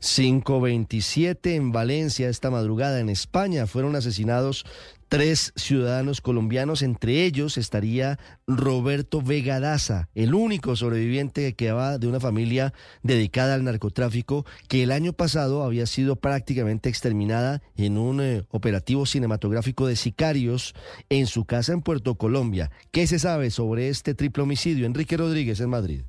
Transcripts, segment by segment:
527 en Valencia esta madrugada en España fueron asesinados tres ciudadanos colombianos, entre ellos estaría Roberto Vega Daza, el único sobreviviente que quedaba de una familia dedicada al narcotráfico que el año pasado había sido prácticamente exterminada en un eh, operativo cinematográfico de sicarios en su casa en Puerto Colombia. ¿Qué se sabe sobre este triple homicidio? Enrique Rodríguez en Madrid.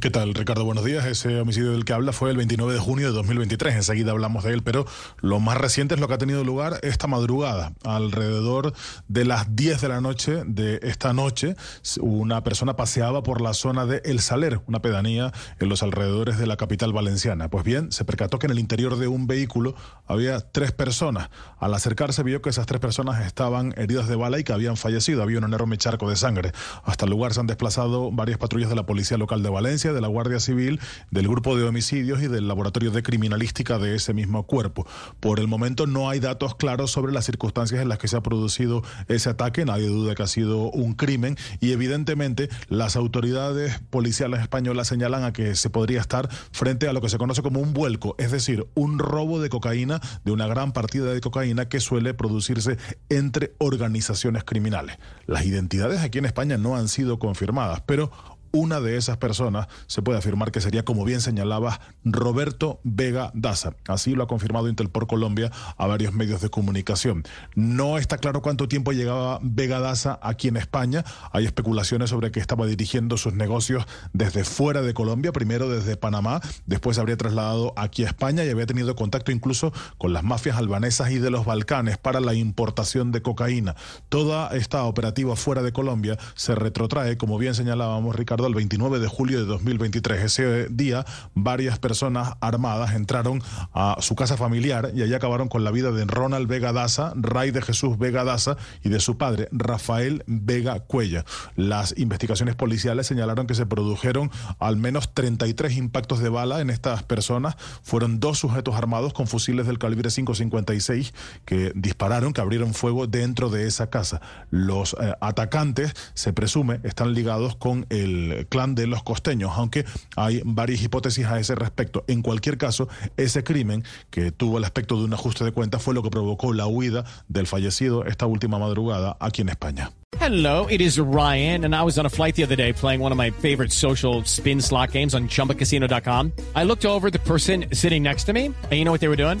¿Qué tal, Ricardo? Buenos días. Ese homicidio del que habla fue el 29 de junio de 2023. Enseguida hablamos de él, pero lo más reciente es lo que ha tenido lugar esta madrugada. Alrededor de las 10 de la noche de esta noche, una persona paseaba por la zona de El Saler, una pedanía en los alrededores de la capital valenciana. Pues bien, se percató que en el interior de un vehículo había tres personas. Al acercarse vio que esas tres personas estaban heridas de bala y que habían fallecido. Había un enorme charco de sangre. Hasta el lugar se han desplazado varias patrullas de la Policía Local de Valencia de la Guardia Civil, del Grupo de Homicidios y del Laboratorio de Criminalística de ese mismo cuerpo. Por el momento no hay datos claros sobre las circunstancias en las que se ha producido ese ataque, nadie duda que ha sido un crimen y evidentemente las autoridades policiales españolas señalan a que se podría estar frente a lo que se conoce como un vuelco, es decir, un robo de cocaína, de una gran partida de cocaína que suele producirse entre organizaciones criminales. Las identidades aquí en España no han sido confirmadas, pero una de esas personas se puede afirmar que sería, como bien señalaba, Roberto Vega Daza. Así lo ha confirmado Intel por Colombia a varios medios de comunicación. No está claro cuánto tiempo llegaba Vega Daza aquí en España. Hay especulaciones sobre que estaba dirigiendo sus negocios desde fuera de Colombia, primero desde Panamá, después habría trasladado aquí a España y había tenido contacto incluso con las mafias albanesas y de los Balcanes para la importación de cocaína. Toda esta operativa fuera de Colombia se retrotrae, como bien señalábamos, Ricardo el 29 de julio de 2023. Ese día, varias personas armadas entraron a su casa familiar y allí acabaron con la vida de Ronald Vega Daza, Ray de Jesús Vega Daza y de su padre, Rafael Vega Cuella. Las investigaciones policiales señalaron que se produjeron al menos 33 impactos de bala en estas personas. Fueron dos sujetos armados con fusiles del calibre 5.56 que dispararon, que abrieron fuego dentro de esa casa. Los eh, atacantes, se presume, están ligados con el clan de los costeños, aunque hay varias hipótesis a ese respecto. En cualquier caso, ese crimen que tuvo el aspecto de un ajuste de cuentas fue lo que provocó la huida del fallecido esta última madrugada aquí en España. Hello, it is Ryan, and I was on a flight the other day playing one of my favorite social spin slot games on chumbacasino.com. I looked over the person sitting next to me, and you know what they were doing?